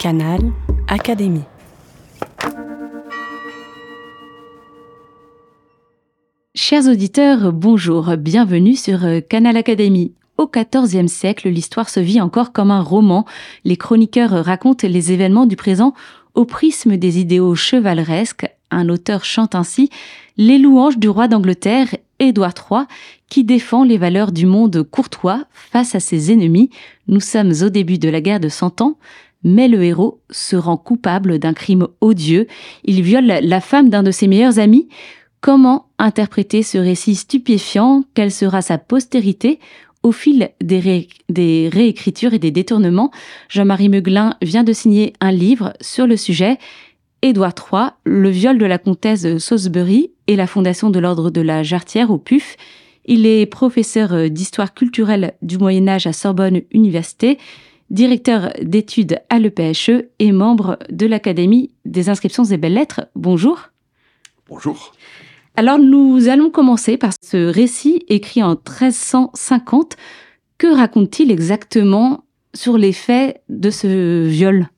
Canal Académie. Chers auditeurs, bonjour, bienvenue sur euh, Canal Académie. Au XIVe siècle, l'histoire se vit encore comme un roman. Les chroniqueurs racontent les événements du présent au prisme des idéaux chevaleresques. Un auteur chante ainsi les louanges du roi d'Angleterre, Édouard III, qui défend les valeurs du monde courtois face à ses ennemis. Nous sommes au début de la guerre de Cent Ans mais le héros se rend coupable d'un crime odieux. Il viole la femme d'un de ses meilleurs amis. Comment interpréter ce récit stupéfiant? Quelle sera sa postérité? Au fil des, réécritures et des détournements Jean-Marie Meuglin vient de signer un livre sur le sujet. Édouard III, le viol de la comtesse Salisbury et la fondation de l'ordre de la Jarretière au PUF. Il est professeur d'histoire culturelle du Moyen Âge à Sorbonne Université directeur d'études à l'EPHE et membre de l'Académie des inscriptions et belles-lettres. Bonjour. Bonjour. Alors nous allons commencer par ce récit écrit en 1350. Que raconte-t-il exactement sur les faits de ce viol?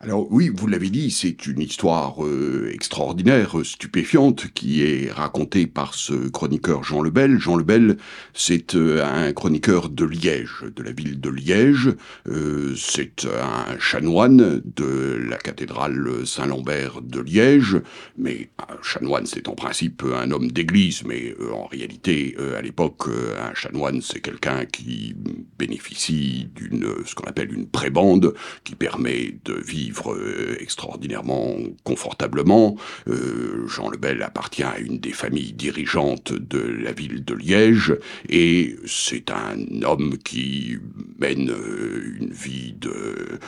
Alors oui, vous l'avez dit, c'est une histoire euh, extraordinaire, stupéfiante, qui est racontée par ce chroniqueur Jean Lebel. Jean Lebel, c'est euh, un chroniqueur de Liège, de la ville de Liège. Euh, c'est un chanoine de la cathédrale Saint-Lambert de Liège. Mais un chanoine, c'est en principe un homme d'église, mais en réalité, à l'époque, un chanoine, c'est quelqu'un qui bénéficie d'une ce qu'on appelle une prébande, qui permet de vivre euh, extraordinairement confortablement. Euh, Jean Lebel appartient à une des familles dirigeantes de la ville de Liège et c'est un homme qui mène euh, une vie de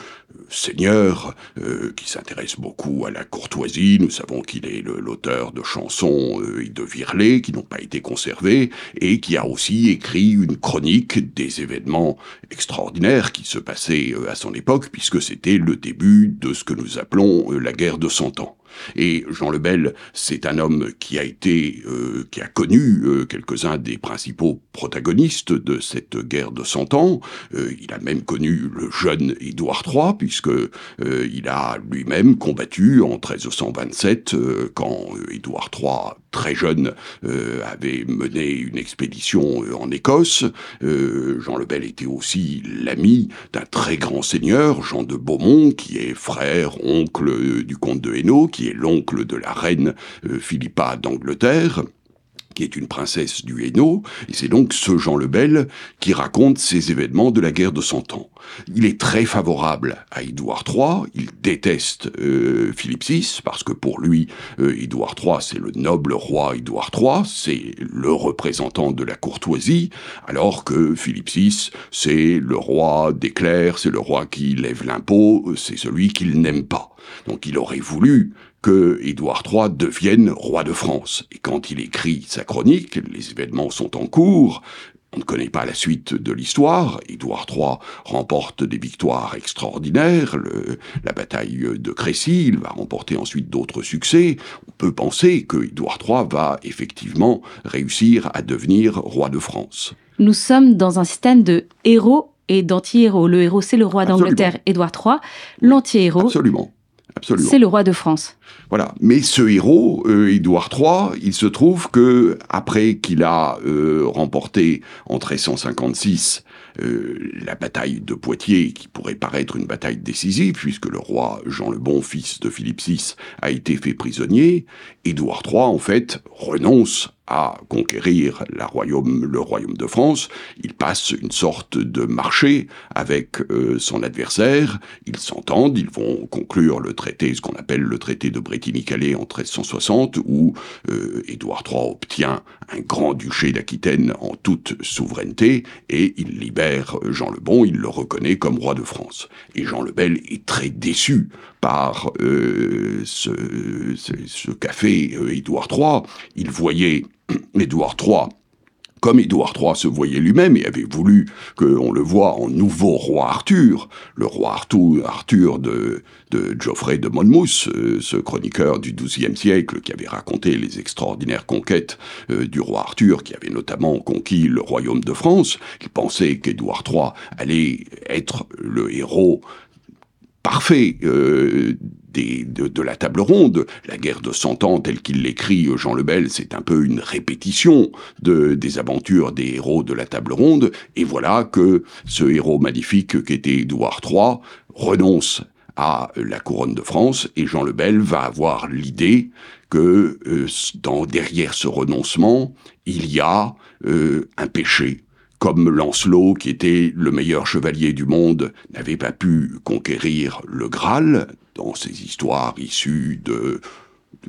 seigneur, qui s'intéresse beaucoup à la courtoisie. Nous savons qu'il est l'auteur de chansons et de virelais qui n'ont pas été conservées et qui a aussi écrit une chronique des événements extraordinaires qui se passaient à son époque puisque c'était le début de ce que nous appelons euh, la guerre de Cent Ans. Et Jean Lebel, c'est un homme qui a été, euh, qui a connu euh, quelques-uns des principaux protagonistes de cette guerre de Cent Ans. Euh, il a même connu le jeune Édouard III, puisque il a lui-même combattu en 1327 quand Édouard III, très jeune, avait mené une expédition en Écosse. Jean Lebel était aussi l'ami d'un très grand seigneur, Jean de Beaumont, qui est frère, oncle du comte de Hainaut, qui est l'oncle de la reine euh, Philippa d'Angleterre qui est une princesse du Hainaut, et c'est donc ce Jean le Bel qui raconte ces événements de la guerre de Cent Ans. Il est très favorable à Édouard III, il déteste euh, Philippe VI, parce que pour lui, euh, Édouard III, c'est le noble roi Édouard III, c'est le représentant de la courtoisie, alors que Philippe VI, c'est le roi des clercs, c'est le roi qui lève l'impôt, c'est celui qu'il n'aime pas. Donc il aurait voulu que Édouard III devienne roi de France. Et quand il écrit sa chronique, les événements sont en cours, on ne connaît pas la suite de l'histoire. Édouard III remporte des victoires extraordinaires. la bataille de Crécy, il va remporter ensuite d'autres succès. On peut penser que Édouard III va effectivement réussir à devenir roi de France. Nous sommes dans un système de héros et d'anti-héros. Le héros, c'est le roi d'Angleterre, Édouard III. L'anti-héros, Absolument. C'est le roi de France. Voilà. Mais ce héros, euh, Édouard III, il se trouve que après qu'il a euh, remporté en 1356 euh, la bataille de Poitiers, qui pourrait paraître une bataille décisive, puisque le roi Jean le Bon, fils de Philippe VI, a été fait prisonnier, Édouard III, en fait, renonce à conquérir la royaume, le royaume de France. Il passe une sorte de marché avec euh, son adversaire. Ils s'entendent, ils vont conclure le traité, ce qu'on appelle le traité de Bretigny-Calais en 1360, où euh, Édouard III obtient un grand-duché d'Aquitaine en toute souveraineté et il libère Jean le Bon, il le reconnaît comme roi de France. Et Jean le Bel est très déçu par euh, ce, ce, qu'a fait Édouard III. Il voyait Édouard III comme Édouard III se voyait lui-même et avait voulu qu'on le voit en nouveau roi Arthur, le roi Arthur, Arthur de, Geoffrey de Monmouth, euh, ce chroniqueur du XIIe siècle qui avait raconté les extraordinaires conquêtes euh, du roi Arthur, qui avait notamment conquis le royaume de France, il pensait qu'Édouard III allait être le héros parfait euh, de, la table ronde. La guerre de Cent Ans, telle qu'il l'écrit Jean Lebel, c'est un peu une répétition de, des aventures des héros de la table ronde. Et voilà que ce héros magnifique qu'était Édouard III renonce à la couronne de France et Jean Lebel va avoir l'idée que euh, derrière ce renoncement, il y a euh, un péché, comme Lancelot, qui était le meilleur chevalier du monde, n'avait pas pu conquérir le Graal, dans ces histoires issues de,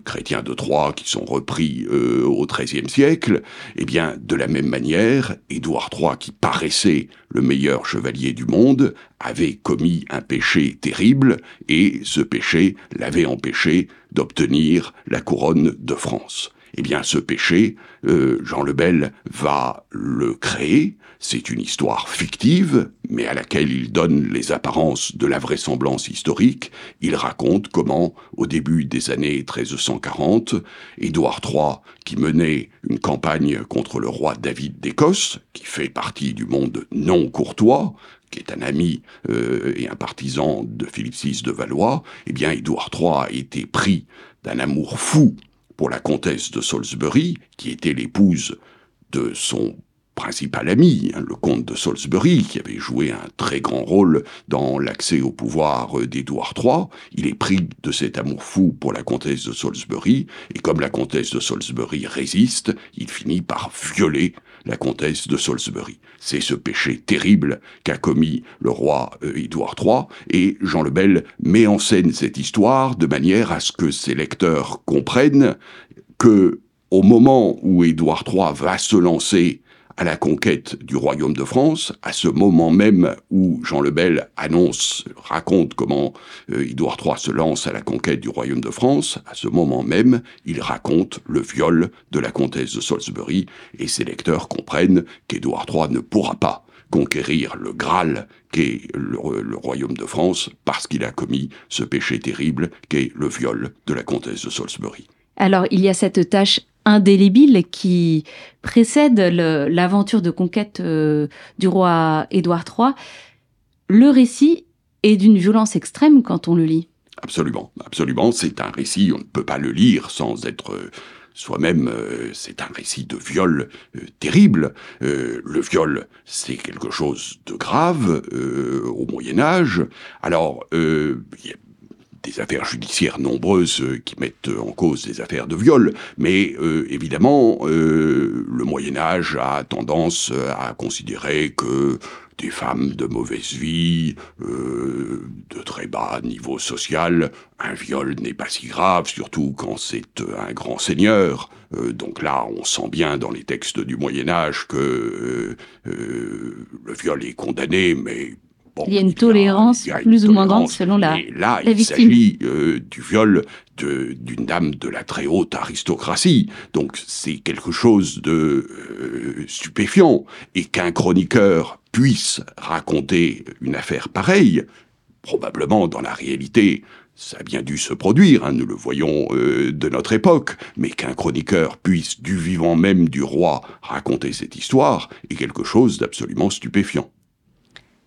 chrétiens de Troyes qui sont repris euh, au XIIIe siècle, eh bien, de la même manière, Édouard III, qui paraissait le meilleur chevalier du monde, avait commis un péché terrible, et ce péché l'avait empêché d'obtenir la couronne de France. Eh bien, ce péché, euh, Jean Lebel va le créer. C'est une histoire fictive, mais à laquelle il donne les apparences de la vraisemblance historique. Il raconte comment, au début des années 1340, Édouard III, qui menait une campagne contre le roi David d'Écosse, qui fait partie du monde non courtois, qui est un ami euh, et un partisan de Philippe VI de Valois, eh bien, Édouard III a été pris d'un amour fou pour la comtesse de Salisbury, qui était l'épouse de son principal ami, hein, le comte de Salisbury, qui avait joué un très grand rôle dans l'accès au pouvoir d'Édouard III. Il est pris de cet amour fou pour la comtesse de Salisbury, et comme la comtesse de Salisbury résiste, il finit par violer la comtesse de Salisbury. C'est ce péché terrible qu'a commis le roi euh, Édouard III, et Jean le Bel met en scène cette histoire de manière à ce que ses lecteurs comprennent que au moment où Édouard III va se lancer à la conquête du royaume de France, à ce moment même où Jean le Bel annonce, raconte comment euh, Édouard III se lance à la conquête du royaume de France, à ce moment même, il raconte le viol de la comtesse de Salisbury, et ses lecteurs comprennent qu'Édouard III ne pourra pas conquérir le Graal qu'est le, le, royaume de France parce qu'il a commis ce péché terrible qu'est le viol de la comtesse de Salisbury. Alors il y a cette tâche indélébile qui précède l'aventure de conquête euh, du roi Édouard III, le récit est d'une violence extrême quand on le lit. Absolument, absolument. C'est un récit, on ne peut pas le lire sans être euh, soi-même, euh, c'est un récit de viol terrible. le viol, c'est quelque chose de grave au Moyen Âge. Alors, des affaires judiciaires nombreuses euh, qui mettent en cause des affaires de viol, mais euh, évidemment, euh, le Moyen Âge a tendance à considérer que des femmes de mauvaise vie, de très bas niveau social, un viol n'est pas si grave, surtout quand c'est un grand seigneur. donc là, on sent bien dans les textes du Moyen Âge que le viol est condamné, mais il y a une tolérance plus ou moins grande selon la, et là, il s'agit euh, du viol d'une dame de la très haute aristocratie. Donc c'est quelque chose de euh, stupéfiant. Et qu'un chroniqueur puisse raconter une affaire pareille, probablement dans la réalité, ça a bien dû se produire, hein, nous le voyons euh, de notre époque, mais qu'un chroniqueur puisse, du vivant même du roi, raconter cette histoire, est quelque chose d'absolument stupéfiant.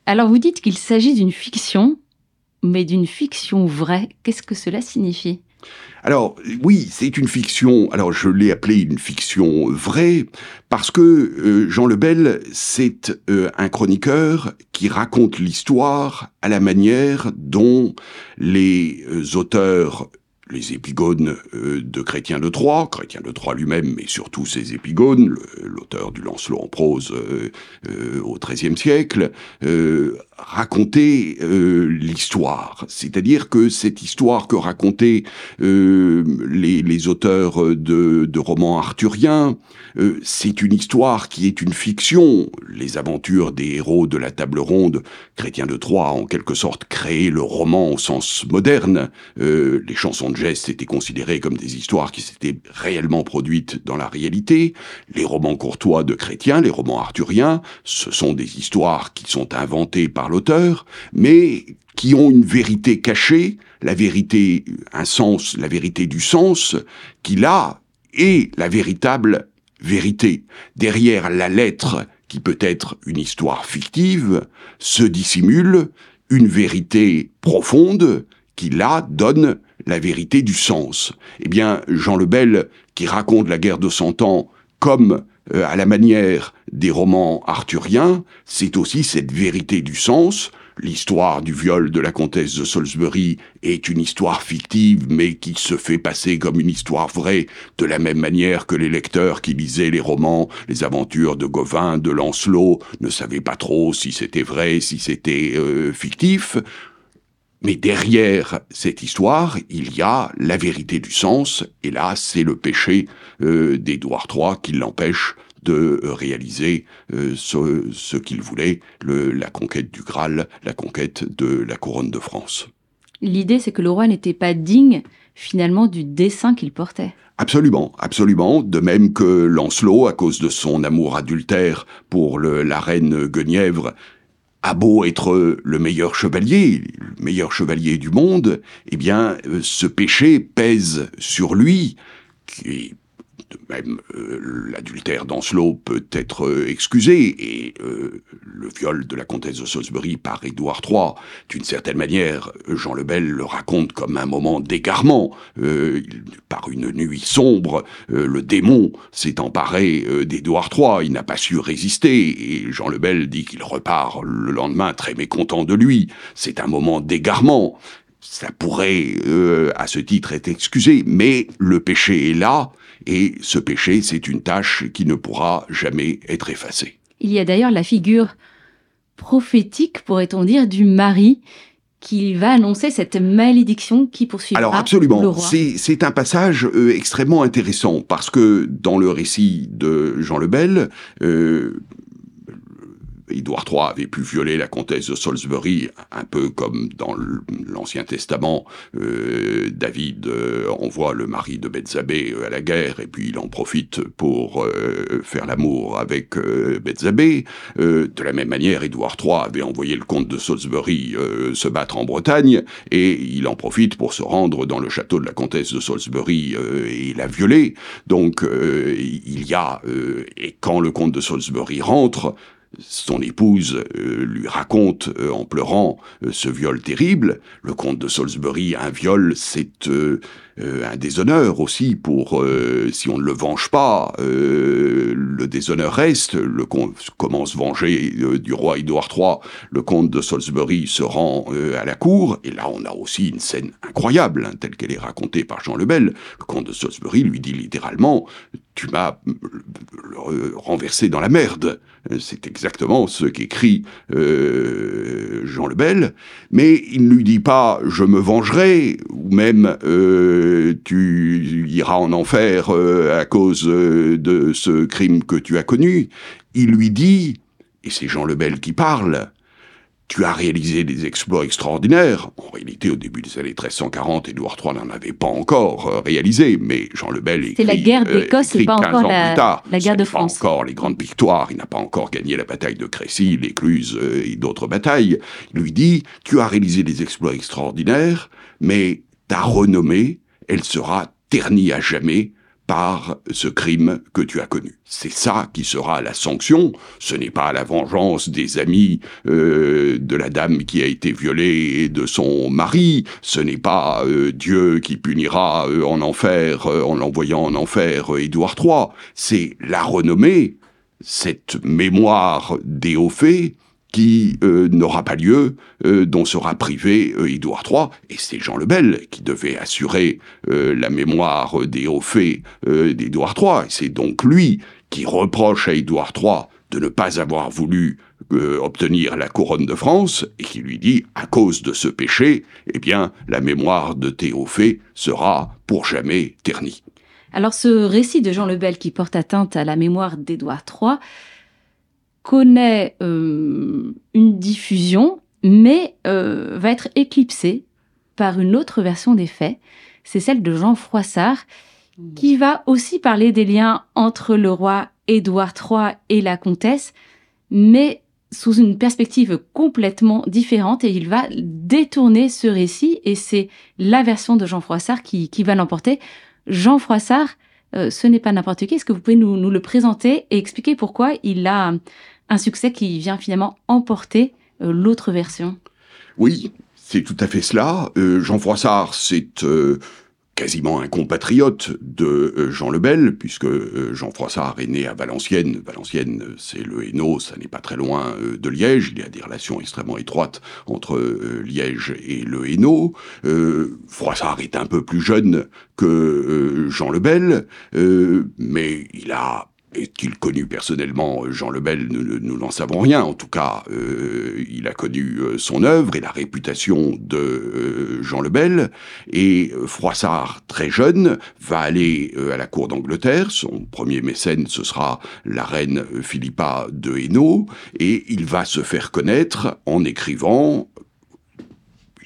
Alors vous dites qu'il s'agit d'une fiction, mais d'une fiction vraie. Qu'est-ce que cela signifie? Alors oui, c'est une fiction. Alors je l'ai appelée une fiction vraie parce que euh, Jean Lebel, c'est euh, un chroniqueur qui raconte l'histoire à la manière dont les euh, auteurs les épigones euh, de Chrétien de Troyes, Chrétien de Troyes lui-même, mais surtout ses épigones, l'auteur du Lancelot en prose euh, euh, au XIIIe siècle, raconter l'histoire. C'est-à-dire que cette histoire que racontaient les, les, auteurs de, de romans arthuriens, c'est une histoire qui est une fiction. Les aventures des héros de la table ronde, Chrétien de Troyes en quelque sorte créé le roman au sens moderne. les chansons gestes étaient considérés comme des histoires qui s'étaient réellement produites dans la réalité. Les romans courtois de Chrétien, les romans arthuriens, ce sont des histoires qui sont inventées par l'auteur, mais qui ont une vérité cachée, la vérité, un sens, la vérité du sens, qui là est la véritable vérité. Derrière la lettre, qui peut être une histoire fictive, se dissimule une vérité profonde qui là donne la vérité du sens. Eh bien, Jean le Bel, qui raconte la guerre de Cent Ans comme euh, à la manière des romans arthuriens, c'est aussi cette vérité du sens. L'histoire du viol de la comtesse de Salisbury est une histoire fictive, mais qui se fait passer comme une histoire vraie, de la même manière que les lecteurs qui lisaient les romans, les aventures de Gauvin, de Lancelot, ne savaient pas trop si c'était vrai, si c'était euh, fictif. Mais derrière cette histoire, il y a la vérité du sens, et là, c'est le péché euh, d'Édouard III qui l'empêche de réaliser euh, ce, qu'il voulait, la conquête du Graal, la conquête de la couronne de France. L'idée, c'est que le roi n'était pas digne finalement du dessin qu'il portait. Absolument, absolument. De même que Lancelot, à cause de son amour adultère pour la reine Guenièvre, a beau être le meilleur chevalier, le meilleur chevalier du monde, eh bien, euh, ce péché pèse sur lui, qui même euh, l'adultère d'Ancelot peut être euh, excusé, et euh, le viol de la comtesse de Salisbury par Édouard III, d'une certaine manière, Jean le Bel le raconte comme un moment d'égarement. par une nuit sombre, le démon s'est emparé d'Édouard III, il n'a pas su résister, et Jean le Bel dit qu'il repart le lendemain très mécontent de lui. C'est un moment d'égarement ça pourrait, à ce titre, être excusé, mais le péché est là, et ce péché, c'est une tâche qui ne pourra jamais être effacée. Il y a d'ailleurs la figure prophétique, pourrait-on dire, du mari qui va annoncer cette malédiction qui poursuivra Alors absolument, c'est un passage euh, extrêmement intéressant parce que dans le récit de Jean le Bel, euh, Édouard III avait pu violer la comtesse de Salisbury, un peu comme dans l'Ancien Testament, euh, David euh, envoie le mari de Bethzabée euh, à la guerre et puis il en profite pour faire l'amour avec Bethzabée. de la même manière, Édouard III avait envoyé le comte de Salisbury se battre en Bretagne et il en profite pour se rendre dans le château de la comtesse de Salisbury et la violer. Donc il y a, et quand le comte de Salisbury rentre, son épouse euh, lui raconte euh, en pleurant euh, ce viol terrible. Le comte de Salisbury, un viol, c'est un déshonneur aussi pour, si on ne le venge pas, le déshonneur reste. Le comte commence venger du roi Édouard III. Le comte de Salisbury se rend à la cour. Et là, on a aussi une scène incroyable, hein, telle qu'elle est racontée par Jean le Bel. Le comte de Salisbury lui dit littéralement, tu m'as renversé dans la merde. C'est exactement ce qu'écrit euh, Jean le Bel, mais il ne lui dit pas je me vengerai ou même euh, tu iras en enfer euh, à cause de ce crime que tu as connu. Il lui dit, et c'est Jean le Bel qui parle, tu as réalisé des exploits extraordinaires. En réalité, au début des années 1340, Édouard III n'en avait pas encore euh, réalisé, mais Jean le Bel écrit... C'est la guerre euh, d'Écosse, pas encore la, la guerre de France. pas encore les grandes victoires, il n'a pas encore gagné la bataille de Crécy, l'Écluse euh, et d'autres batailles. Il lui dit, tu as réalisé des exploits extraordinaires, mais ta renommée, elle sera ternie à jamais par ce crime que tu as connu. C'est ça qui sera la sanction. Ce n'est pas la vengeance des amis euh, de la dame qui a été violée et de son mari. Ce n'est pas euh, Dieu qui punira euh, en enfer en l'envoyant en enfer Édouard III. C'est la renommée, cette mémoire des faits qui euh, n'aura pas lieu, euh, dont sera privé euh, Édouard III, et c'est Jean le Bel qui devait assurer la mémoire des hauts faits d'Édouard III, c'est donc lui qui reproche à Édouard III de ne pas avoir voulu obtenir la couronne de France, et qui lui dit, à cause de ce péché, eh bien, la mémoire de faits sera pour jamais ternie. Alors ce récit de Jean le Bel qui porte atteinte à la mémoire d'Édouard III, connaît euh, une diffusion, mais euh, va être éclipsée par une autre version des faits. C'est celle de Jean Froissart, qui va aussi parler des liens entre le roi Édouard III et la comtesse, mais sous une perspective complètement différente et il va détourner ce récit et c'est la version de Jean Froissart qui, va l'emporter. Jean Froissart, euh, ce n'est pas n'importe qui. Est-ce que vous pouvez nous, le présenter et expliquer pourquoi il a un succès qui vient finalement emporter euh, l'autre version. Oui, c'est tout à fait cela. Jean Froissart, c'est quasiment un compatriote de euh, Jean le Bel, puisque euh, Jean Froissart est né à Valenciennes. Valenciennes, c'est le Hainaut, ça n'est pas très loin euh, de Liège. Il y a des relations extrêmement étroites entre Liège et le Hainaut. Froissart est un peu plus jeune que Jean le Bel, mais il a est-il connu personnellement Jean Lebel Nous n'en savons rien. En tout cas, euh, il a connu euh, son œuvre et la réputation de euh, Jean Lebel. Et Froissart, très jeune, va aller à la cour d'Angleterre. Son premier mécène, ce sera la reine Philippa de Hainaut. Et il va se faire connaître en écrivant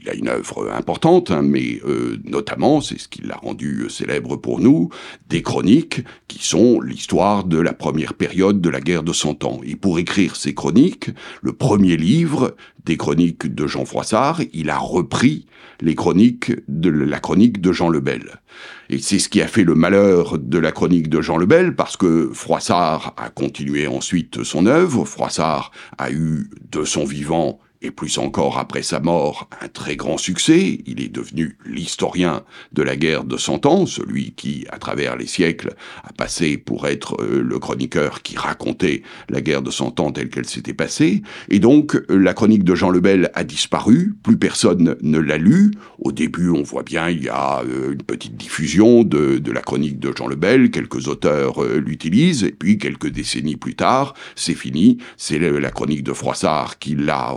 il a une œuvre importante, hein, mais euh, notamment, c'est ce qui l'a rendu euh, célèbre pour nous, des chroniques qui sont l'histoire de la première période de la guerre de Cent Ans. Et pour écrire ces chroniques, le premier livre des chroniques de Jean Froissart, il a repris les chroniques de la chronique de Jean Lebel. Et c'est ce qui a fait le malheur de la chronique de Jean Lebel, parce que Froissart a continué ensuite son œuvre. Froissart a eu de son vivant et plus encore après sa mort, un très grand succès. Il est devenu l'historien de la guerre de Cent Ans, celui qui, à travers les siècles, a passé pour être euh, le chroniqueur qui racontait la guerre de Cent Ans telle qu'elle s'était passée. Et donc, euh, la chronique de Jean Lebel a disparu, plus personne ne l'a lu. Au début, on voit bien, il y a euh, une petite diffusion de, de la chronique de Jean Lebel, quelques auteurs l'utilisent, et puis quelques décennies plus tard, c'est fini, c'est la chronique de Froissart qui l'a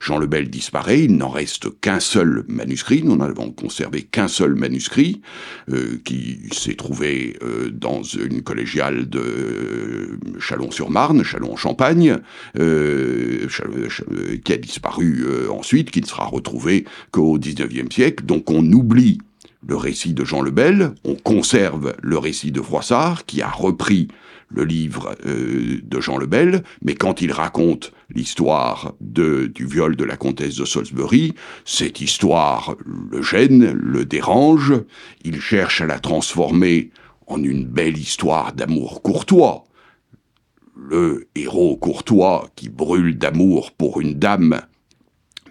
Jean le Bel disparaît, il n'en reste qu'un seul manuscrit, nous n'avons conservé qu'un seul manuscrit, euh, qui s'est trouvé euh, dans une collégiale de euh, Chalon-sur-Marne, Chalon-en-Champagne, qui a disparu ensuite, qui ne sera retrouvé qu'au XIXe siècle, donc on oublie le récit de Jean le Bel, on conserve le récit de Froissart, qui a repris le livre de Jean le Bel, mais quand il raconte l'histoire du viol de la comtesse de Salisbury, cette histoire le gêne, le dérange, il cherche à la transformer en une belle histoire d'amour courtois. Le héros courtois qui brûle d'amour pour une dame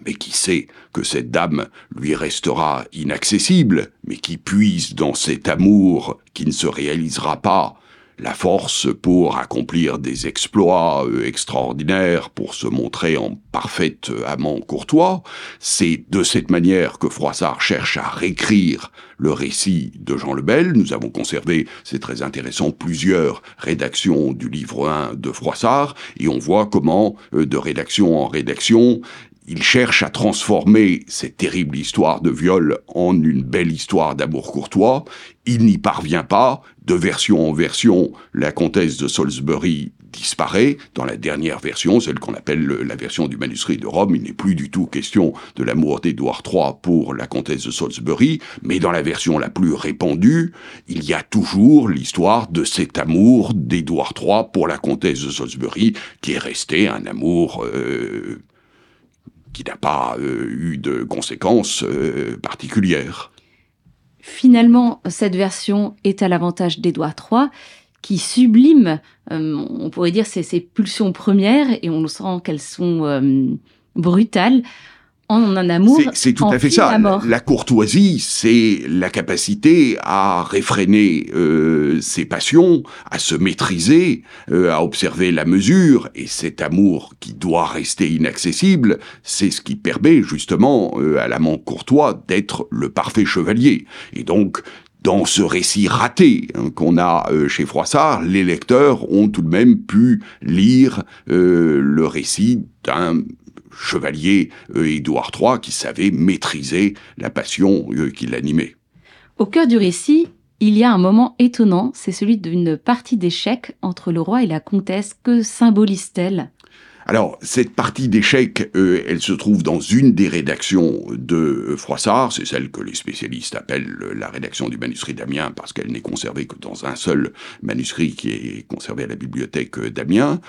mais qui sait que cette dame lui restera inaccessible, mais qui puise dans cet amour qui ne se réalisera pas la force pour accomplir des exploits euh, extraordinaires, pour se montrer en parfait euh, amant courtois. C'est de cette manière que Froissart cherche à réécrire le récit de Jean le Bel. Nous avons conservé, c'est très intéressant, plusieurs rédactions du livre 1 de Froissart, et on voit comment, euh, de rédaction en rédaction, il cherche à transformer cette terrible histoire de viol en une belle histoire d'amour courtois. Il n'y parvient pas. De version en version, la comtesse de Salisbury disparaît. Dans la dernière version, celle qu'on appelle la version du manuscrit de Rome, il n'est plus du tout question de l'amour d'Édouard III pour la comtesse de Salisbury, mais dans la version la plus répandue, il y a toujours l'histoire de cet amour d'Édouard III pour la comtesse de Salisbury, qui est resté un amour euh, qui n'a pas euh, eu de conséquences euh, particulières. Finalement, cette version est à l'avantage d'Édouard III, qui sublime, euh, on pourrait dire, ses, ses, pulsions premières, et on sent qu'elles sont brutales, en un amour. C'est tout à fait ça. La, courtoisie, c'est la capacité à réfréner euh, ses passions, à se maîtriser, euh, à observer la mesure. Et cet amour qui doit rester inaccessible, c'est ce qui permet justement euh, à l'amant courtois d'être le parfait chevalier. Et donc, dans ce récit raté hein, qu'on a chez Froissart, les lecteurs ont tout de même pu lire le récit d'un chevalier euh, Édouard III qui savait maîtriser la passion euh, qui l'animait. Au cœur du récit, il y a un moment étonnant, c'est celui d'une partie d'échecs entre le roi et la comtesse. Que symbolise-t-elle? Alors, cette partie d'échecs, euh, elle se trouve dans une des rédactions de euh, Froissart, c'est celle que les spécialistes appellent la rédaction du manuscrit d'Amiens, parce qu'elle n'est conservée que dans un seul manuscrit qui est conservé à la bibliothèque euh, d'Amiens.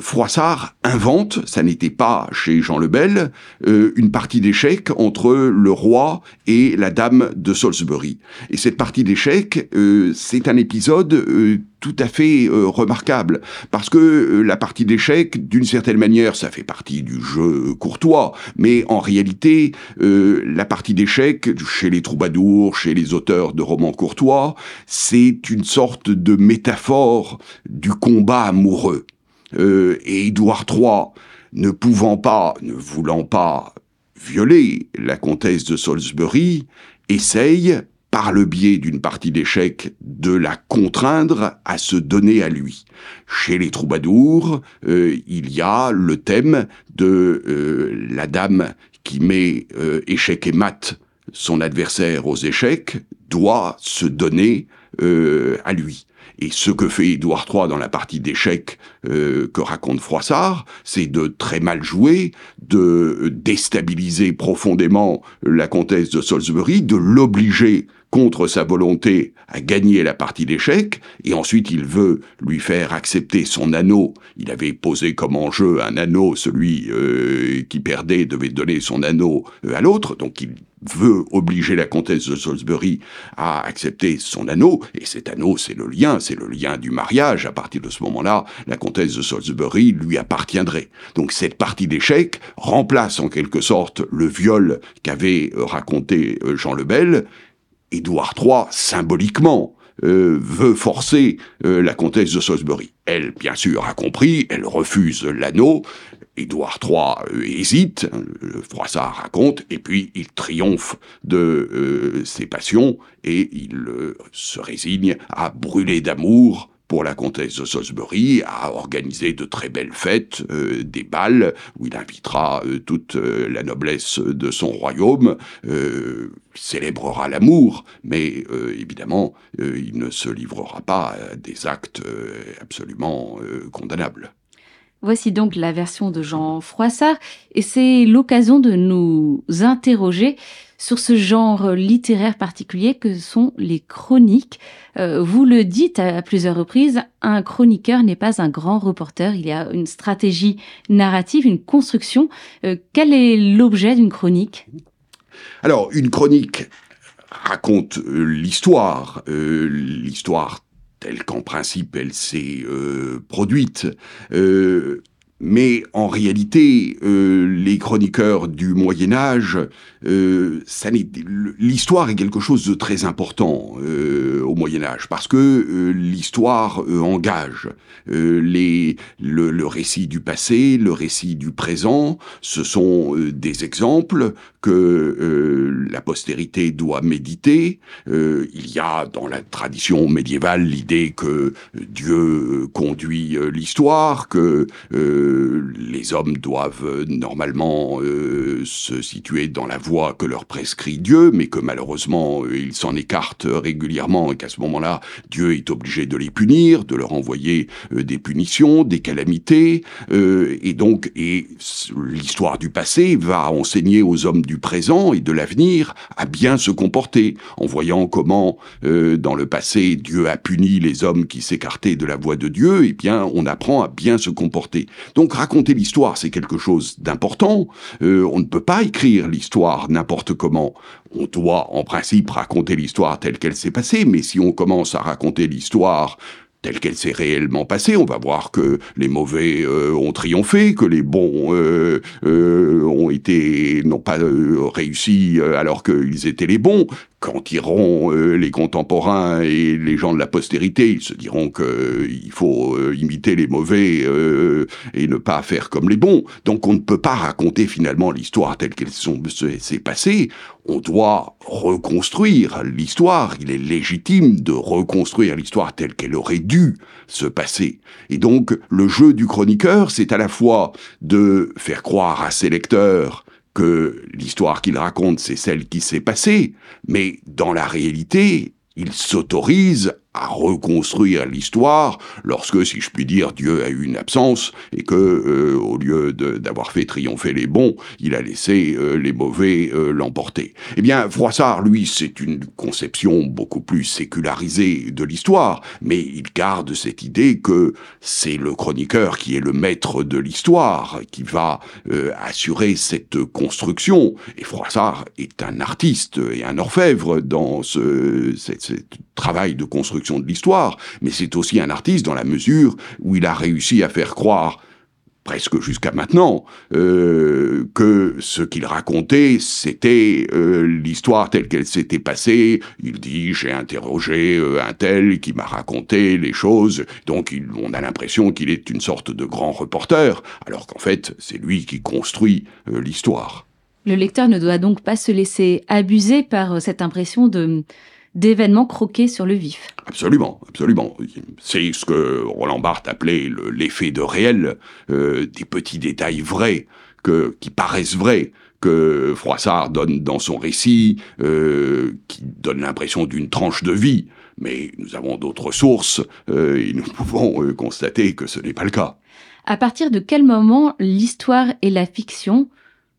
Froissart invente, ça n'était pas chez Jean le Bel, une partie d'échecs entre le roi et la dame de Salisbury. Et cette partie d'échecs, c'est un épisode tout à fait remarquable, parce que la partie d'échecs, d'une certaine manière, ça fait partie du jeu courtois, mais en réalité, la partie d'échecs, chez les troubadours, chez les auteurs de romans courtois, c'est une sorte de métaphore du combat amoureux. et Édouard III, ne pouvant pas, ne voulant pas violer la comtesse de Salisbury, essaye, par le biais d'une partie d'échecs, de la contraindre à se donner à lui. Chez les troubadours, euh, il y a le thème de euh, la dame qui met euh, échec et mat son adversaire aux échecs, doit se donner à lui. Et ce que fait Édouard III dans la partie d'échecs euh, que raconte Froissart, c'est de très mal jouer, de déstabiliser profondément la comtesse de Salisbury, de l'obliger contre sa volonté à gagner la partie d'échecs, et ensuite il veut lui faire accepter son anneau. Il avait posé comme enjeu un anneau, celui euh, qui perdait devait donner son anneau euh, à l'autre, donc il veut obliger la comtesse de Salisbury à accepter son anneau, et cet anneau, c'est le lien, c'est le lien du mariage. À partir de ce moment-là, la comtesse de Salisbury lui appartiendrait. Donc cette partie d'échec remplace en quelque sorte le viol qu'avait raconté euh, Jean le Bel. Édouard III, symboliquement, euh, veut forcer la comtesse de Salisbury. Elle, bien sûr, a compris, elle refuse l'anneau, Édouard III euh, hésite, hein, le Froissart raconte, et puis il triomphe de euh, ses passions et il euh, se résigne à brûler d'amour pour la comtesse de Salisbury, à organiser de très belles fêtes, des bals, où il invitera toute la noblesse de son royaume, célébrera l'amour, mais évidemment, il ne se livrera pas à des actes absolument condamnables. Voici donc la version de Jean Froissart et c'est l'occasion de nous interroger sur ce genre littéraire particulier que sont les chroniques. Euh, vous le dites à plusieurs reprises, un chroniqueur n'est pas un grand reporter, il y a une stratégie narrative, une construction. Euh, quel est l'objet d'une chronique? Alors, une chronique raconte euh, l'histoire, l'histoire telle qu'en principe elle s'est produite. Euh, mais en réalité, euh, les chroniqueurs du Moyen Âge, euh, l'histoire est quelque chose de très important euh, au Moyen Âge parce que euh, l'histoire engage les, le, le, récit du passé, le récit du présent. Ce sont des exemples que la postérité doit méditer. il y a dans la tradition médiévale l'idée que Dieu conduit l'histoire, que les hommes doivent normalement se situer dans la voie que leur prescrit Dieu, mais que malheureusement euh, ils s'en écartent régulièrement et qu'à ce moment-là, Dieu est obligé de les punir, de leur envoyer euh, des punitions, des calamités, euh, et donc et l'histoire du passé va enseigner aux hommes du présent et de l'avenir à bien se comporter, en voyant comment dans le passé Dieu a puni les hommes qui s'écartaient de la voie de Dieu, et bien on apprend à bien se comporter. Donc raconter l'histoire, c'est quelque chose d'important. on ne peut pas écrire l'histoire n'importe comment. On doit en principe raconter l'histoire telle qu'elle s'est passée, mais si on commence à raconter l'histoire telle qu'elle s'est réellement passée, on va voir que les mauvais euh, ont triomphé, que les bons euh, euh, ont été n'ont pas réussi alors qu'ils étaient les bons, quand iront euh, les contemporains et les gens de la postérité, ils se diront qu'il euh, faut euh, imiter les mauvais et ne pas faire comme les bons. Donc on ne peut pas raconter finalement l'histoire telle qu'elle s'est passée. On doit reconstruire l'histoire. Il est légitime de reconstruire l'histoire telle qu'elle aurait dû se passer. Et donc le jeu du chroniqueur, c'est à la fois de faire croire à ses lecteurs que l'histoire qu'il raconte, c'est celle qui s'est passée, mais dans la réalité, il s'autorise à reconstruire l'histoire lorsque, si je puis dire, Dieu a eu une absence et que, euh, au lieu d'avoir fait triompher les bons, il a laissé euh, les mauvais euh, l'emporter. Eh bien, Froissart, lui, c'est une conception beaucoup plus sécularisée de l'histoire, mais il garde cette idée que c'est le chroniqueur qui est le maître de l'histoire, qui va assurer cette construction. Et Froissart est un artiste et un orfèvre dans ce, ce travail de construction de l'histoire, mais c'est aussi un artiste dans la mesure où il a réussi à faire croire presque jusqu'à maintenant, euh, que ce qu'il racontait, c'était euh, l'histoire telle qu'elle s'était passée. Il dit, j'ai interrogé euh, un tel qui m'a raconté les choses, donc on a l'impression qu'il est une sorte de grand reporter, alors qu'en fait, c'est lui qui construit l'histoire. Le lecteur ne doit donc pas se laisser abuser par cette impression de d'événements croqués sur le vif. Absolument, absolument. C'est ce que Roland Barthes appelait l'effet de réel, euh, des petits détails vrais, que, qui paraissent vrais, que Froissart donne dans son récit, euh, qui donne l'impression d'une tranche de vie. Mais nous avons d'autres sources euh, et nous pouvons constater que ce n'est pas le cas. À partir de quel moment l'histoire et la fiction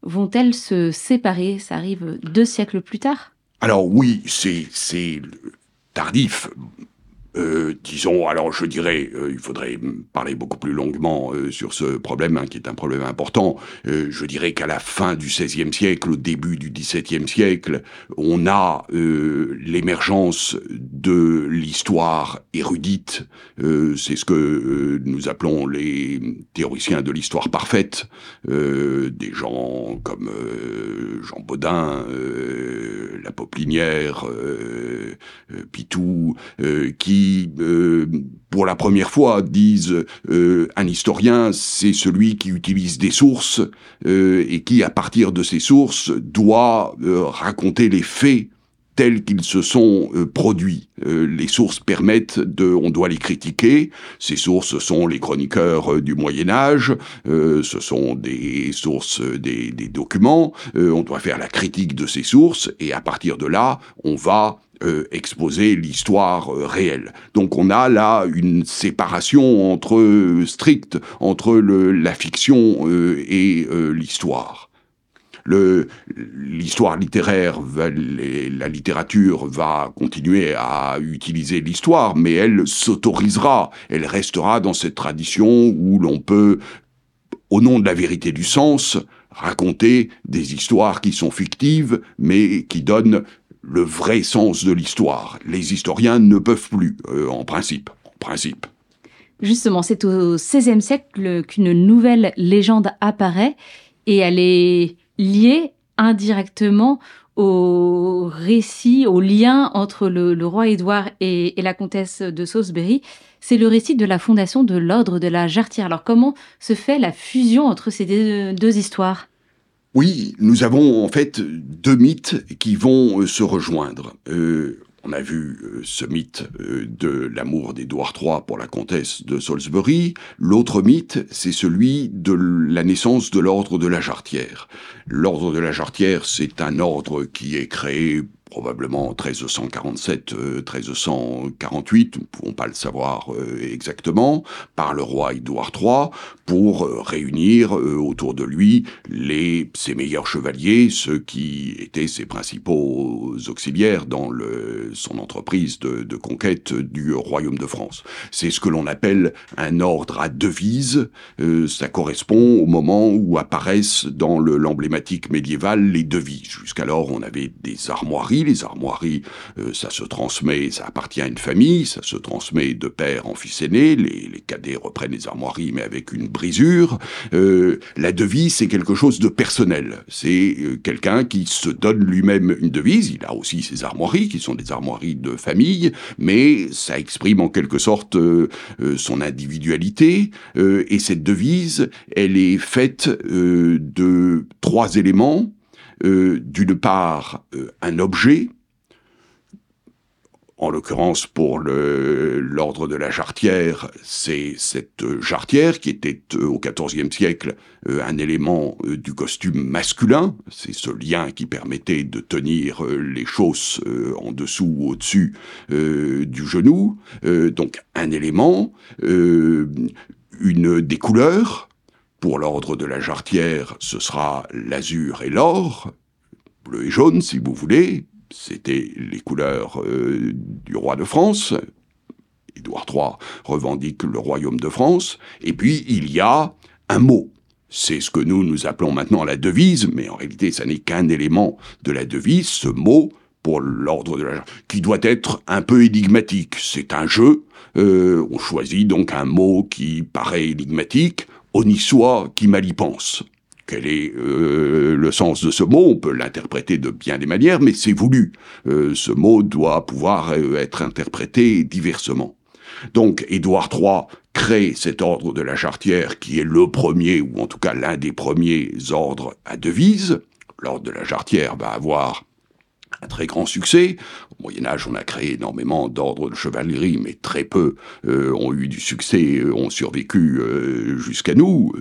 vont-elles se séparer? Ça arrive deux siècles plus tard? Alors oui, c'est tardif. Euh, disons, alors je dirais, euh, il faudrait parler beaucoup plus longuement euh, sur ce problème, hein, qui est un problème important. je dirais qu'à la fin du XVIe siècle, au début du XVIIe siècle, on a l'émergence de l'histoire érudite. C'est ce que nous appelons les théoriciens de l'histoire parfaite, des gens comme Jean Baudin, la Poplinière, Pitou, qui euh, pour la première fois, disent euh, un historien, c'est celui qui utilise des sources euh, et qui, à partir de ces sources, doit raconter les faits tels qu'ils se sont produits. les sources permettent de, on doit les critiquer. Ces sources sont les chroniqueurs du Moyen Âge, ce sont des sources, des, documents. on doit faire la critique de ces sources et à partir de là, on va euh, exposer l'histoire euh, réelle. Donc on a là une séparation entre euh, stricte entre la fiction et l'histoire. L'histoire littéraire, la littérature va continuer à utiliser l'histoire, mais elle s'autorisera, elle restera dans cette tradition où l'on peut, au nom de la vérité du sens, raconter des histoires qui sont fictives, mais qui donnent le vrai sens de l'histoire. Les historiens ne peuvent plus, euh, en principe. En principe. Justement, c'est au XVIe siècle qu'une nouvelle légende apparaît et elle est liée indirectement au récit, au lien entre le, roi Édouard et, la comtesse de Salisbury. C'est le récit de la fondation de l'ordre de la Jarretière. Alors comment se fait la fusion entre ces deux histoires? Oui, nous avons en fait deux mythes qui vont euh, se rejoindre. Euh, on a vu euh, ce mythe de l'amour d'Édouard III pour la comtesse de Salisbury. L'autre mythe, c'est celui de la naissance de l'ordre de la Jarretière. L'ordre de la Jarretière, c'est un ordre qui est créé probablement 1347, 1348, nous ne pouvons pas le savoir euh, exactement, par le roi Édouard III, pour euh, réunir euh, autour de lui ses meilleurs chevaliers, ceux qui étaient ses principaux auxiliaires dans le, son entreprise de, conquête du royaume de France. C'est ce que l'on appelle un ordre à devise, ça correspond au moment où apparaissent dans l'emblématique médiéval les devises. Jusqu'alors, on avait des armoiries, les armoiries, euh, ça se transmet, ça appartient à une famille, ça se transmet de père en fils aîné, les, les cadets reprennent les armoiries mais avec une brisure. Euh, la devise, c'est quelque chose de personnel. C'est euh, quelqu'un qui se donne lui-même une devise, il a aussi ses armoiries, qui sont des armoiries de famille, mais ça exprime en quelque sorte son individualité, et cette devise, elle est faite de trois éléments, euh, d'une part euh, un objet, en l'occurrence pour l'ordre de la jarretière, c'est cette jarretière qui était euh, au XIVe siècle un élément du costume masculin, c'est ce lien qui permettait de tenir les chausses en dessous ou au-dessus du genou, donc un élément, une des couleurs, pour l'ordre de la jarretière, ce sera l'azur et l'or, bleu et jaune si vous voulez, c'était les couleurs euh, du roi de France. Édouard III revendique le royaume de France. Et puis il y a un mot. C'est ce que nous nous appelons maintenant la devise, mais en réalité ça n'est qu'un élément de la devise, ce mot pour l'ordre de la qui doit être un peu énigmatique. C'est un jeu, euh, on choisit donc un mot qui paraît énigmatique, on y soit qui mal y pense. Quel est euh, le sens de ce mot? On peut l'interpréter de bien des manières, mais c'est voulu. Euh, ce mot doit pouvoir être interprété diversement. Donc Édouard III crée cet ordre de la Chartière qui est le premier, ou en tout cas l'un des premiers ordres à devise. L'ordre de la Chartière va avoir un très grand succès. Au Moyen Âge, on a créé énormément d'ordres de chevalerie, mais très peu euh, ont eu du succès, euh, ont survécu euh, jusqu'à nous.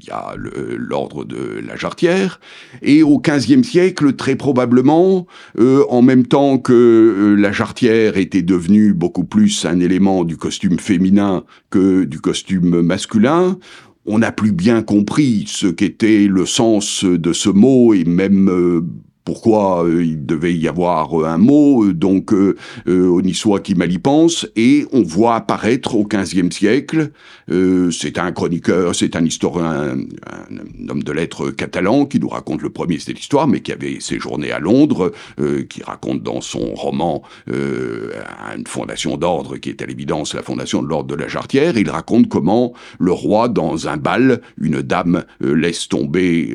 Il y a l'ordre de la Jarretière. Et au XVe siècle, très probablement, en même temps que la Jarretière était devenue beaucoup plus un élément du costume féminin que du costume masculin, on n'a plus bien compris ce qu'était le sens de ce mot et même pourquoi euh, il devait y avoir euh, un mot, euh, donc on y soit qui mal y pense, et on voit apparaître au XVe siècle, c'est un chroniqueur, c'est un historien, un, homme de lettres catalan qui nous raconte le premier c'était l'histoire, mais qui avait séjourné à Londres, qui raconte dans son roman une fondation d'ordre qui est à l'évidence la fondation de l'ordre de la Jarretière, il raconte comment le roi, dans un bal, une dame laisse tomber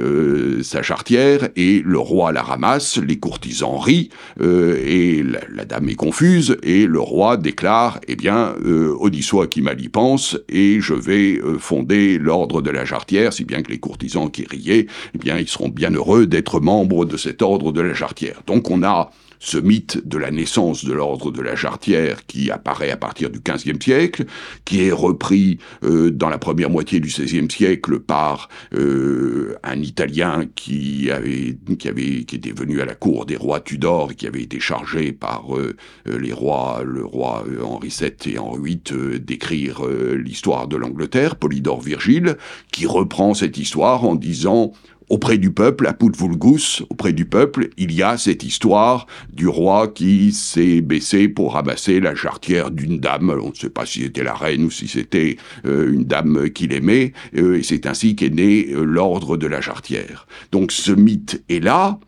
sa chartière et le roi la ramène les courtisans rient, euh, et la, dame est confuse, et le roi déclare, eh bien, euh, soit qui mal y pense, et je vais euh, fonder l'ordre de la jarretière, si bien que les courtisans qui riaient, eh bien, ils seront bien heureux d'être membres de cet ordre de la jarretière. Donc on a ce mythe de la naissance de l'ordre de la Jarretière qui apparaît à partir du XVe siècle, qui est repris euh, dans la première moitié du XVIe siècle par euh, un Italien qui avait, qui avait, qui était venu à la cour des rois Tudor et qui avait été chargé par euh, les rois, le roi Henri VII et Henri VIII d'écrire l'histoire de l'Angleterre, Polydore Virgile, qui reprend cette histoire en disant auprès du peuple, à Put Vulgus, auprès du peuple, il y a cette histoire du roi qui s'est baissé pour ramasser la jarretière d'une dame. On ne sait pas si c'était la reine ou si c'était euh, une dame qu'il aimait, euh, et c'est ainsi qu'est né euh, l'ordre de la jarretière. Donc ce mythe est là,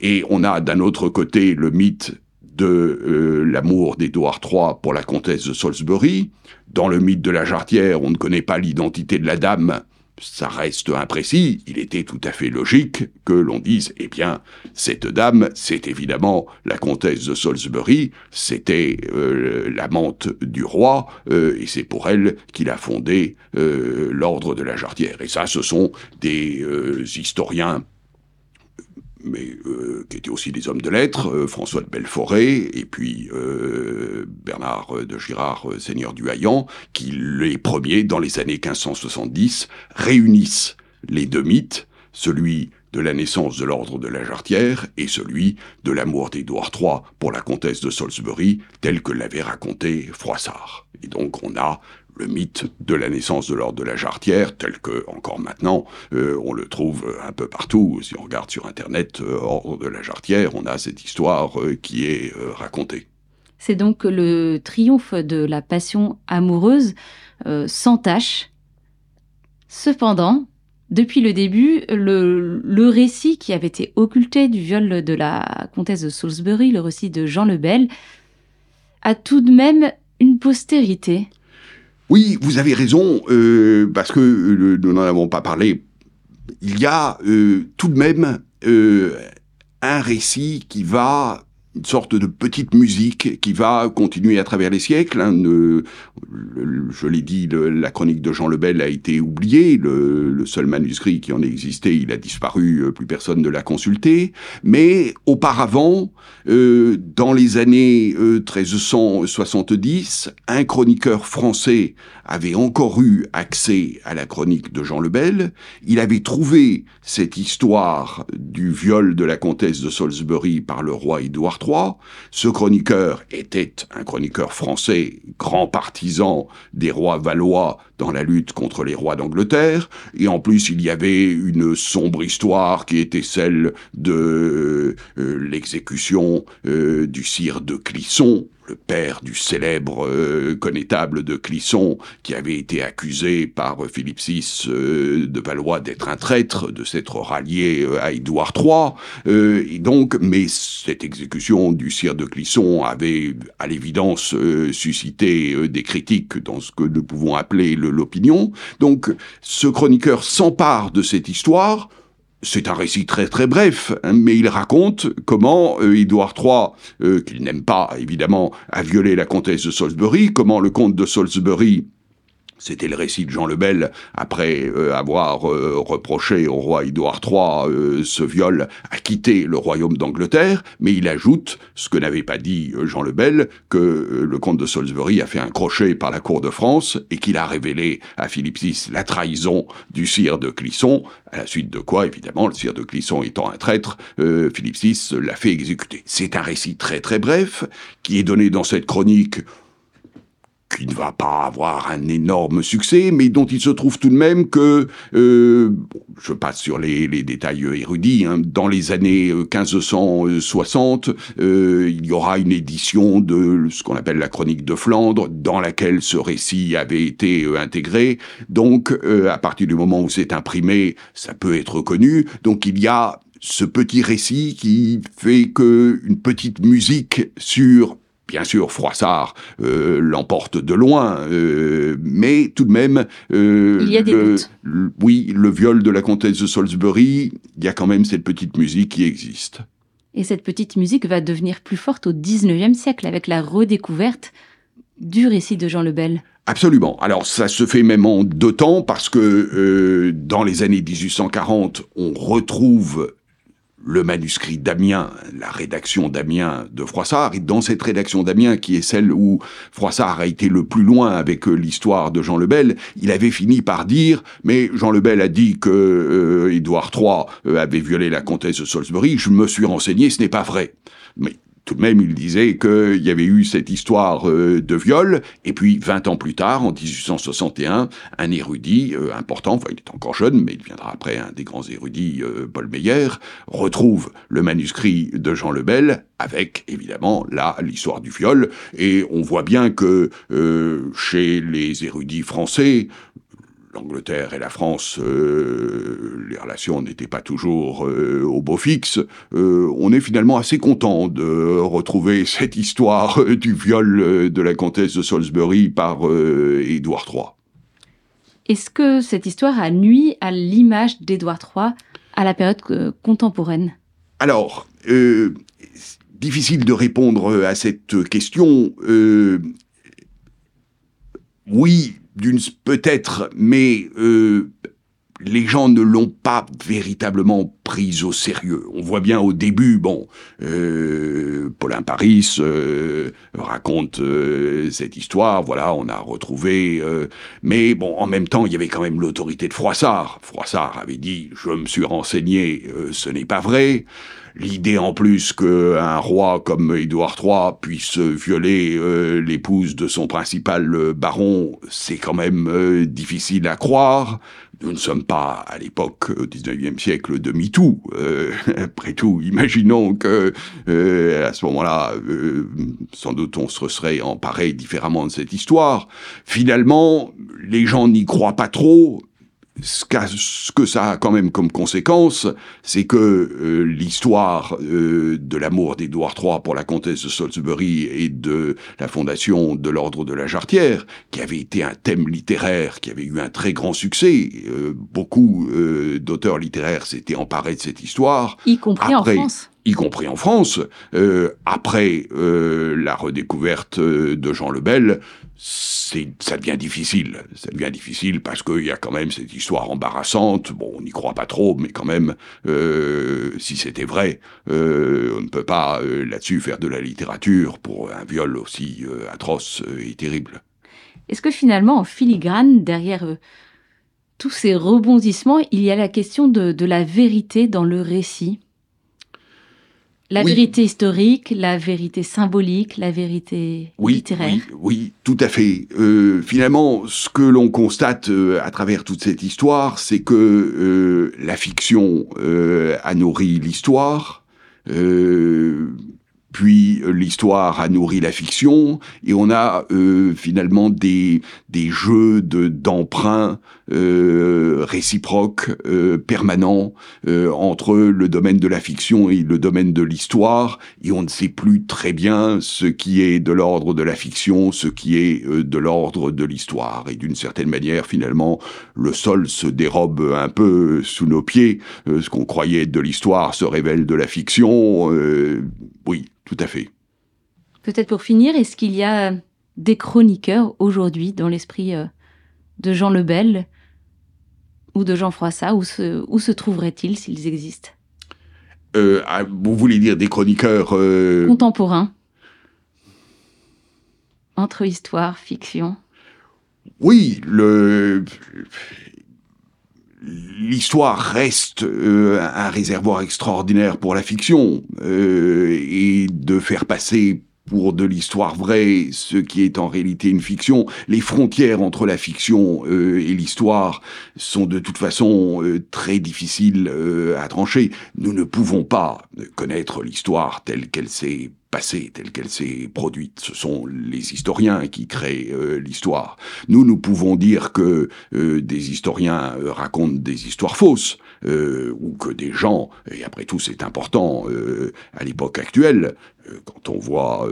et on a d'un autre côté le mythe de l'amour d'Édouard III pour la comtesse de Salisbury. Dans le mythe de la jarretière, on ne connaît pas l'identité de la dame, ça reste imprécis, il était tout à fait logique que l'on dise, eh bien, cette dame, c'est évidemment la comtesse de Salisbury, c'était euh, l'amante du roi, euh, et c'est pour elle qu'il a fondé euh, l'ordre de la Jarretière. Et ça, ce sont des historiens mais euh, qui étaient aussi des hommes de lettres, euh, François de Belforêt et puis euh, Bernard de Girard, seigneur du Haillan, qui les premiers, dans les années 1570, réunissent les deux mythes, celui de la naissance de l'ordre de la Jarretière et celui de l'amour d'Édouard III pour la comtesse de Salisbury, tel que l'avait raconté Froissart. Et donc on a le mythe de la naissance de l'ordre de la Jarretière, tel que, encore maintenant, euh, on le trouve un peu partout. Si on regarde sur Internet, euh, ordre de la Jarretière, on a cette histoire euh, qui est racontée. C'est donc le triomphe de la passion amoureuse sans tâche. Cependant, depuis le début, le, le, récit qui avait été occulté du viol de la comtesse de Salisbury, le récit de Jean le Bel, a tout de même une postérité. Oui, vous avez raison, euh, parce que euh, nous n'en avons pas parlé. Il y a euh, tout de même un récit qui va une sorte de petite musique qui va continuer à travers les siècles. Hein. je l'ai dit, la chronique de Jean Lebel a été oubliée. Le, seul manuscrit qui en existait, il a disparu. Euh, plus personne ne l'a consulté. Mais auparavant, euh, dans les années 1370, euh, un chroniqueur français avait encore eu accès à la chronique de Jean Lebel. Il avait trouvé cette histoire du viol de la comtesse de Salisbury par le roi Édouard ce chroniqueur était un chroniqueur français, grand partisan des rois valois dans la lutte contre les rois d'Angleterre, et en plus il y avait une sombre histoire qui était celle de euh, l'exécution euh, du sire de Clisson, le père du célèbre euh, connétable de Clisson, qui avait été accusé par Philippe VI euh, de Valois d'être un traître, de s'être rallié euh, à Édouard III. et donc, mais cette exécution du sire de Clisson avait, à l'évidence, suscité des critiques dans ce que nous pouvons appeler l'opinion. Donc, ce chroniqueur s'empare de cette histoire c'est un récit très très bref, hein, mais il raconte comment euh, Édouard III, euh, qu'il n'aime pas évidemment, a violé la comtesse de Salisbury, comment le comte de Salisbury c'était le récit de Jean le Bel, après euh, avoir euh, reproché au roi Édouard III euh, ce viol, a quitté le royaume d'Angleterre, mais il ajoute, ce que n'avait pas dit Jean le Bel, que le comte de Salisbury a fait un crochet par la cour de France et qu'il a révélé à Philippe VI la trahison du sire de Clisson, à la suite de quoi, évidemment, le sire de Clisson étant un traître, Philippe VI l'a fait exécuter. C'est un récit très très bref, qui est donné dans cette chronique qui ne va pas avoir un énorme succès, mais dont il se trouve tout de même que, euh, je passe sur les, détails érudits, hein, dans les années 1560, euh, il y aura une édition de ce qu'on appelle la Chronique de Flandre, dans laquelle ce récit avait été euh, intégré. Donc, à partir du moment où c'est imprimé, ça peut être connu. Donc, il y a ce petit récit qui fait que une petite musique sur Bien sûr, Froissart euh, l'emporte de loin, euh, mais tout de même, euh, il y a des le, oui, le viol de la comtesse de Salisbury, il y a quand même cette petite musique qui existe. Et cette petite musique va devenir plus forte au XIXe siècle avec la redécouverte du récit de Jean le Bel. Absolument. Alors ça se fait même en deux temps parce que dans les années 1840, on retrouve le manuscrit d'Amiens, la rédaction d'Amiens de Froissart, et dans cette rédaction d'Amiens, qui est celle où Froissart a été le plus loin avec euh, l'histoire de Jean le Bel, il avait fini par dire, mais Jean le Bel a dit que euh, Édouard III euh, avait violé la comtesse de Salisbury, je me suis renseigné, ce n'est pas vrai. Mais tout de même, il disait qu'il y avait eu cette histoire euh, de viol, et puis 20 ans plus tard, en 1861, un érudit euh, important, enfin il est encore jeune, mais il viendra après un des grands érudits, euh, Paul Meyer, retrouve le manuscrit de Jean le Bel, avec évidemment là l'histoire du viol, et on voit bien que chez les érudits français, l'Angleterre et la France, euh, les relations n'étaient pas toujours euh, au beau fixe. Euh, on est finalement assez content de retrouver cette histoire du viol de la comtesse de Salisbury par Édouard III. Est-ce que cette histoire a nuit à l'image d'Édouard III à la période contemporaine? Alors, difficile de répondre à cette question. oui, d'une peut-être, mais euh, les gens ne l'ont pas véritablement prise au sérieux. On voit bien au début, bon, euh, Paulin Paris euh, raconte euh, cette histoire, voilà, on a retrouvé, mais bon, en même temps, il y avait quand même l'autorité de Froissart. Froissart avait dit, je me suis renseigné, ce n'est pas vrai. L'idée en plus qu'un roi comme Édouard III puisse violer euh, l'épouse de son principal euh, baron, c'est quand même euh, difficile à croire. Nous ne sommes pas à l'époque au XIXe siècle de MeToo. après tout, imaginons que à ce moment-là, sans doute on se serait emparé différemment de cette histoire. Finalement, les gens n'y croient pas trop ce, que ça a quand même comme conséquence, c'est que euh, l'histoire euh, de l'amour d'Édouard III pour la comtesse de Salisbury et de la fondation de l'ordre de la Jarretière, qui avait été un thème littéraire qui avait eu un très grand succès, euh, beaucoup d'auteurs littéraires s'étaient emparés de cette histoire. Y compris en France y compris en France, après la redécouverte de Jean le Bel, ça devient difficile. Ça devient difficile parce qu'il y a quand même cette histoire embarrassante. Bon, on n'y croit pas trop, mais quand même, euh, si c'était vrai, euh, on ne peut pas euh, là-dessus faire de la littérature pour un viol aussi atroce et terrible. Est-ce que finalement, en filigrane, derrière tous ces rebondissements, il y a la question de la vérité dans le récit? La vérité historique, la vérité symbolique, la vérité littéraire. Oui, oui, tout à fait. Euh, finalement, ce que l'on constate euh, à travers toute cette histoire, c'est que euh, la fiction a nourri l'histoire, puis l'histoire a nourri la fiction, et on a finalement des, des jeux d'emprunt euh, réciproques, permanents, entre le domaine de la fiction et le domaine de l'histoire, et on ne sait plus très bien ce qui est de l'ordre de la fiction, ce qui est de l'ordre de l'histoire. Et d'une certaine manière, finalement, le sol se dérobe un peu sous nos pieds. Euh, ce qu'on croyait de l'histoire se révèle de la fiction. Euh, oui, tout à fait. Peut-être pour finir, est-ce qu'il y a des chroniqueurs aujourd'hui dans l'esprit euh, de Jean Lebel ou de Jean Froissart? Où se, où se trouveraient-ils s'ils existent? Ah, Vous voulez dire des chroniqueurs contemporains. Entre histoire, fiction. Oui, le l'histoire reste euh, un réservoir extraordinaire pour la fiction euh, et de faire passer pour de l'histoire vraie ce qui est en réalité une fiction. Les frontières entre la fiction euh, et l'histoire sont de toute façon très difficiles à trancher. Nous ne pouvons pas connaître l'histoire telle qu'elle s'est passée telle qu'elle s'est produite. Ce sont les historiens qui créent euh, l'histoire. Nous, nous pouvons dire que euh, des historiens euh, racontent des histoires fausses, ou que des gens, et après tout c'est important à l'époque actuelle, quand on voit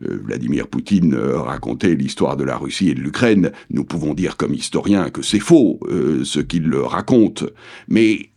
Vladimir Poutine raconter l'histoire de la Russie et de l'Ukraine, nous pouvons dire comme historiens que c'est faux ce qu'il raconte. Mais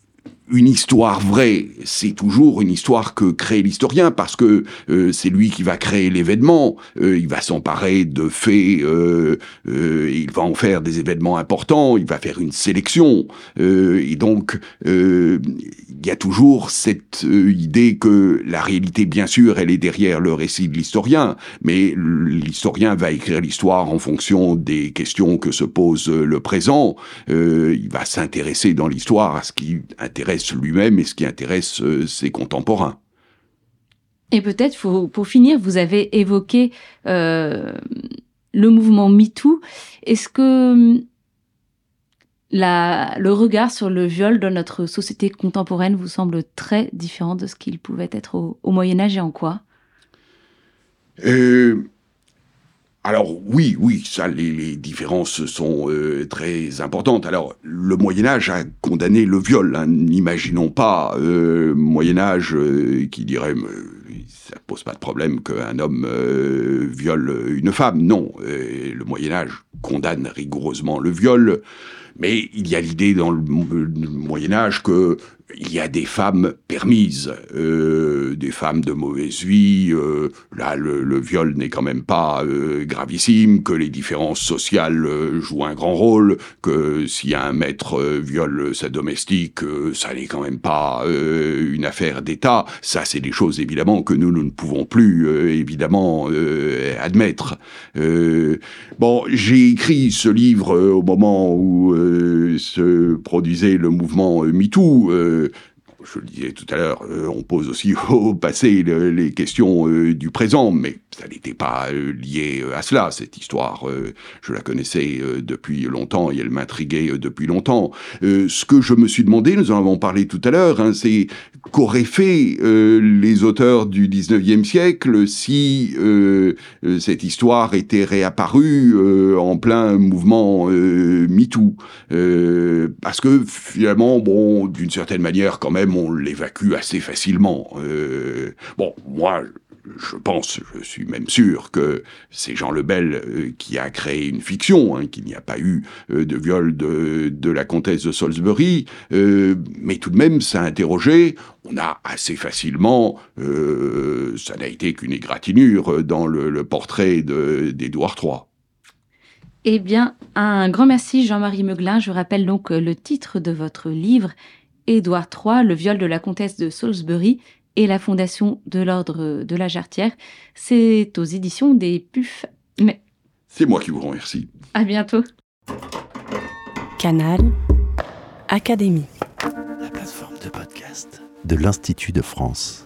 une histoire vraie, c'est toujours une histoire que crée l'historien parce que euh, c'est lui qui va créer l'événement, euh, il va s'emparer de faits, euh, il va en faire des événements importants, il va faire une sélection. Et donc il y a toujours cette idée que la réalité, bien sûr, elle est derrière le récit de l'historien, mais l'historien va écrire l'histoire en fonction des questions que se pose le présent, il va s'intéresser dans l'histoire à ce qui intéresse lui-même et ce qui intéresse euh, ses contemporains. Et peut-être, pour, finir, vous avez évoqué euh, le mouvement MeToo. Est-ce que la, le regard sur le viol dans notre société contemporaine vous semble très différent de ce qu'il pouvait être au, au Moyen Âge et en quoi? Euh, alors oui, oui, ça, les, différences sont euh, très importantes. Alors le Moyen Âge a condamné le viol. Hein. N'imaginons pas euh, Moyen Âge euh, qui dirait ça pose pas de problème qu'un homme viole une femme. Non, le Moyen Âge condamne rigoureusement le viol. Mais il y a l'idée dans le Moyen Âge que il y a des femmes permises, euh, des femmes de mauvaise vie. Euh, là, le, viol n'est quand même pas euh, gravissime, que les différences sociales jouent un grand rôle, que si un maître viole sa domestique, ça n'est quand même pas une affaire d'État. Ça, c'est des choses évidemment que nous, nous ne pouvons plus évidemment admettre. bon, j'ai écrit ce livre au moment où se produisait le mouvement MeToo de je le disais tout à l'heure, euh, on pose aussi au passé les questions euh, du présent, mais ça n'était pas euh, lié à cela. Cette histoire, je la connaissais depuis longtemps et elle m'intriguait depuis longtemps. ce que je me suis demandé, nous en avons parlé tout à l'heure, hein, c'est qu'auraient fait les auteurs du 19e siècle si cette histoire était réapparue en plein mouvement MeToo? parce que finalement, bon, d'une certaine manière quand même, on l'évacue assez facilement. Euh, bon, moi, je pense, je suis même sûr que c'est Jean Lebel euh, qui a créé une fiction, hein, qu'il n'y a pas eu euh, de viol de, la comtesse de Salisbury, mais tout de même, ça a interrogé. On a assez facilement, ça n'a été qu'une égratignure dans le, portrait d'Édouard III. Eh bien, un grand merci Jean-Marie Meuglin. Je rappelle donc le titre de votre livre, Édouard III, le viol de la comtesse de Salisbury et la fondation de l'ordre de la Jarretière. C'est aux éditions des PUF. Mais... C'est moi qui vous remercie. À bientôt. Canal Académie. La plateforme de podcast de l'Institut de France.